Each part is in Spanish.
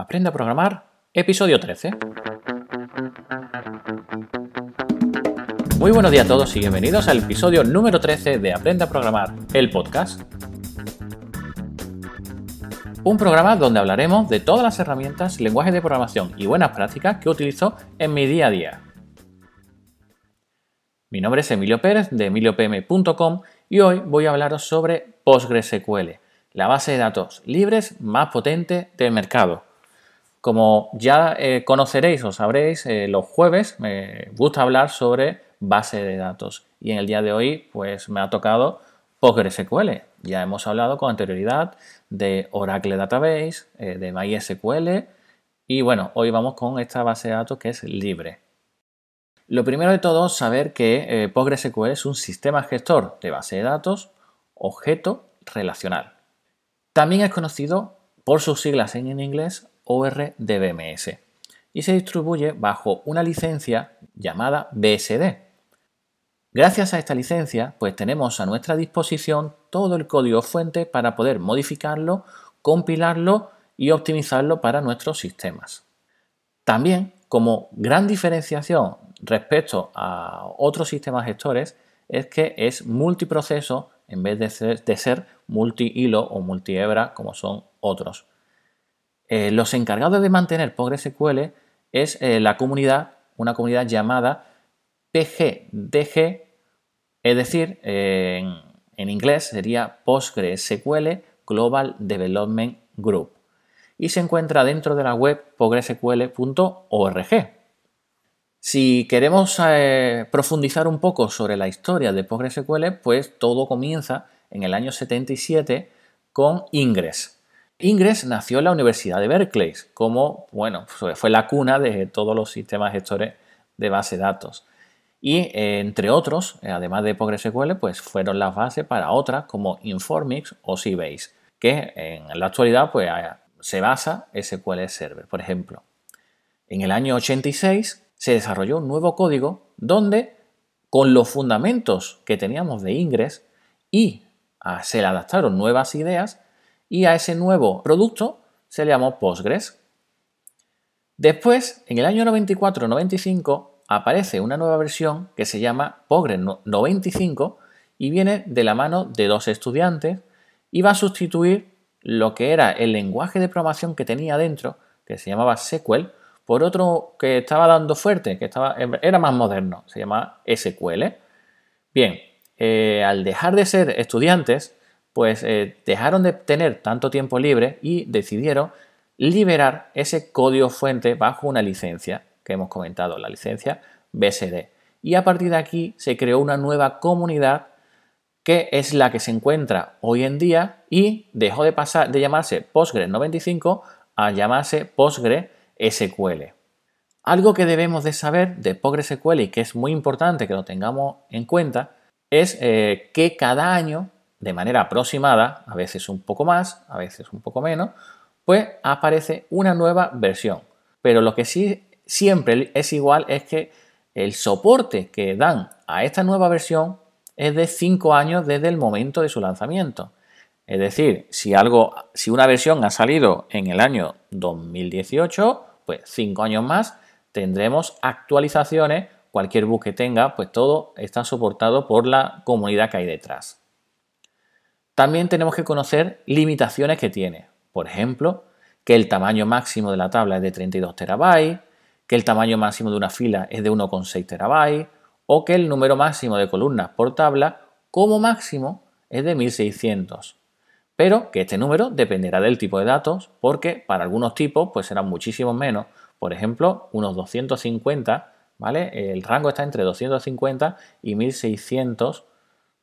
Aprende a programar, episodio 13. Muy buenos días a todos y bienvenidos al episodio número 13 de Aprende a programar, el podcast. Un programa donde hablaremos de todas las herramientas, lenguajes de programación y buenas prácticas que utilizo en mi día a día. Mi nombre es Emilio Pérez de emiliopm.com y hoy voy a hablaros sobre PostgreSQL, la base de datos libres más potente del mercado. Como ya eh, conoceréis o sabréis, eh, los jueves me gusta hablar sobre base de datos y en el día de hoy pues me ha tocado PostgreSQL. Ya hemos hablado con anterioridad de Oracle Database, eh, de MySQL y bueno, hoy vamos con esta base de datos que es libre. Lo primero de todo, saber que PostgreSQL es un sistema gestor de base de datos objeto relacional. También es conocido por sus siglas en inglés ORDBMS y se distribuye bajo una licencia llamada BSD. Gracias a esta licencia, pues tenemos a nuestra disposición todo el código fuente para poder modificarlo, compilarlo y optimizarlo para nuestros sistemas. También, como gran diferenciación respecto a otros sistemas gestores, es que es multiproceso en vez de ser, de ser multi-hilo o multi-hebra como son otros. Eh, los encargados de mantener PostgreSQL es eh, la comunidad, una comunidad llamada PGDG, es decir, en, inglés sería PostgreSQL Global Development Group y se encuentra dentro de la web postgresql.org. Si queremos eh, profundizar un poco sobre la historia de PostgreSQL, pues todo comienza en el año 77 con Ingress. Ingress nació en la Universidad de Berkeley, como, bueno, fue la cuna de todos los sistemas gestores de base de datos. Y eh, entre otros, eh, además de PostgreSQL, pues fueron las bases para otras como Informix o Sybase, que en la actualidad pues, se basa SQL Server, por ejemplo. En el año 86 se desarrolló un nuevo código donde con los fundamentos que teníamos de Ingress y se le adaptaron nuevas ideas y a ese nuevo producto se le llamó Postgres. Después, en el año 94-95, aparece una nueva versión que se llama Postgres 95 y viene de la mano de dos estudiantes y va a sustituir lo que era el lenguaje de programación que tenía dentro, que se llamaba SQL, por otro que estaba dando fuerte, que estaba, era más moderno, se llama SQL. Bien, eh, al dejar de ser estudiantes, pues eh, dejaron de tener tanto tiempo libre y decidieron liberar ese código fuente bajo una licencia que hemos comentado, la licencia BSD. Y a partir de aquí se creó una nueva comunidad que es la que se encuentra hoy en día y dejó de pasar de llamarse Postgres 95 a llamarse Postgres SQL. Algo que debemos de saber de PostgreSQL y que es muy importante que lo tengamos en cuenta es eh, que cada año, de manera aproximada, a veces un poco más, a veces un poco menos, pues aparece una nueva versión. Pero lo que sí siempre es igual es que el soporte que dan a esta nueva versión es de 5 años desde el momento de su lanzamiento. Es decir, si algo, si una versión ha salido en el año 2018, pues cinco años más tendremos actualizaciones, cualquier bug que tenga, pues todo está soportado por la comunidad que hay detrás. También tenemos que conocer limitaciones que tiene. Por ejemplo, que el tamaño máximo de la tabla es de 32 terabytes, que el tamaño máximo de una fila es de 1,6 terabytes o que el número máximo de columnas por tabla como máximo es de 1600 pero que este número dependerá del tipo de datos porque para algunos tipos pues serán muchísimo menos. Por ejemplo, unos 250, ¿vale? El rango está entre 250 y 1600,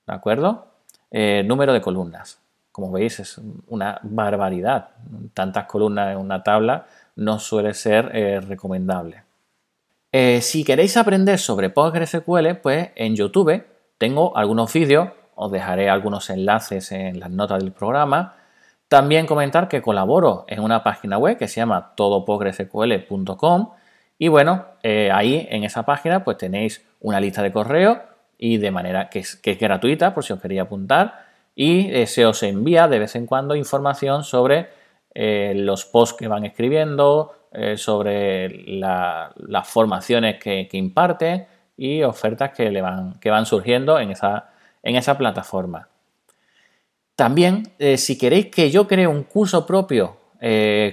¿de acuerdo? Eh, número de columnas. Como veis es una barbaridad. Tantas columnas en una tabla no suele ser eh, recomendable. Eh, si queréis aprender sobre PostgreSQL, pues en YouTube tengo algunos vídeos os dejaré algunos enlaces en las notas del programa. También comentar que colaboro en una página web que se llama todopogresql.com y bueno, ahí en esa página pues tenéis una lista de correo y de manera que es, gratuita por si os queréis apuntar y eh, se os envía de vez en cuando información sobre eh, los posts que van escribiendo, eh, sobre las formaciones que, imparte y ofertas que, le van, que van surgiendo en esa, en esa plataforma. También, si queréis que yo cree un curso propio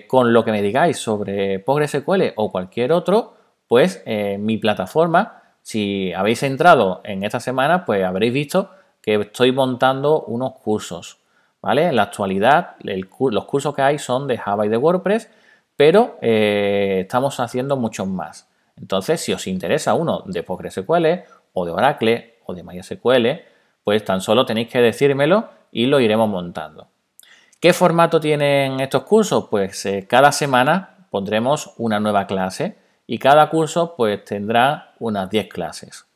con lo que me digáis sobre PostgreSQL o cualquier otro, pues mi plataforma, si habéis entrado en esta semana, pues habréis visto que estoy montando unos cursos. ¿vale? En la actualidad, los cursos que hay son de Java y de WordPress, pero eh, estamos haciendo muchos más. Entonces, si os interesa uno de PostgreSQL o de Oracle o de MySQL, pues tan solo tenéis que decírmelo y lo iremos montando. ¿Qué formato tienen estos cursos? Pues eh, cada semana pondremos una nueva clase y cada curso pues tendrá unas 10 clases.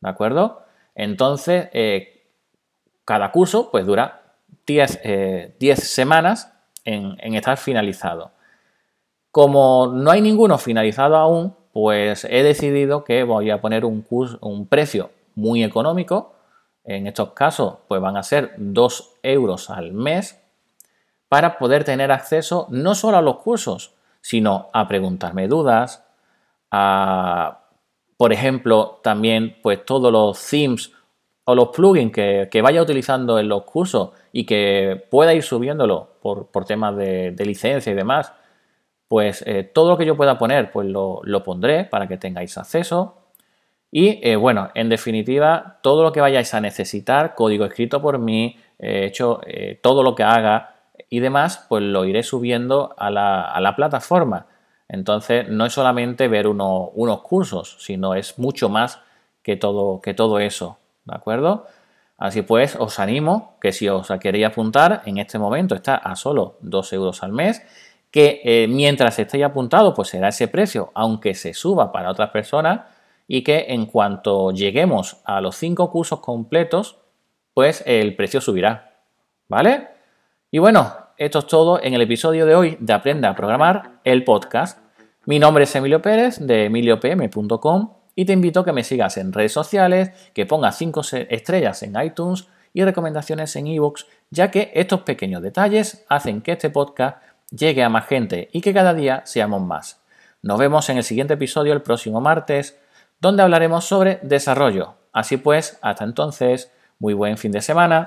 ¿De acuerdo? Entonces, eh, cada curso pues dura 10, eh, semanas en, estar finalizado. Como no hay ninguno finalizado aún, pues he decidido que voy a poner un, un precio muy económico. En estos casos, pues van a ser 2 euros al mes para poder tener acceso no solo a los cursos, sino a preguntarme dudas, a, por ejemplo, también pues todos los themes o los plugins que, vaya utilizando en los cursos y que pueda ir subiéndolo por, temas de, licencia y demás, pues eh, todo lo que yo pueda poner, pues lo, pondré para que tengáis acceso. Y eh, bueno, en definitiva, todo lo que vayáis a necesitar, código escrito por mí, hecho eh, todo lo que haga y demás, pues lo iré subiendo a la, plataforma. Entonces, no es solamente ver unos cursos, sino es mucho más que todo, que todo eso. ¿de acuerdo? Así pues, os animo que si os queréis apuntar, en este momento está a solo 2 euros al mes, que eh, mientras estéis apuntados, pues será ese precio, aunque se suba para otras personas, y que en cuanto lleguemos a los 5 cursos completos, pues el precio subirá, ¿vale? Y bueno, esto es todo en el episodio de hoy de Aprenda a Programar, el podcast. Mi nombre es Emilio Pérez de emiliopm.com y te invito a que me sigas en redes sociales, que pongas 5 estrellas en iTunes y recomendaciones en ebooks, ya que estos pequeños detalles hacen que este podcast llegue a más gente y que cada día seamos más. Nos vemos en el siguiente episodio el próximo martes, donde hablaremos sobre desarrollo. Así pues, hasta entonces, muy buen fin de semana.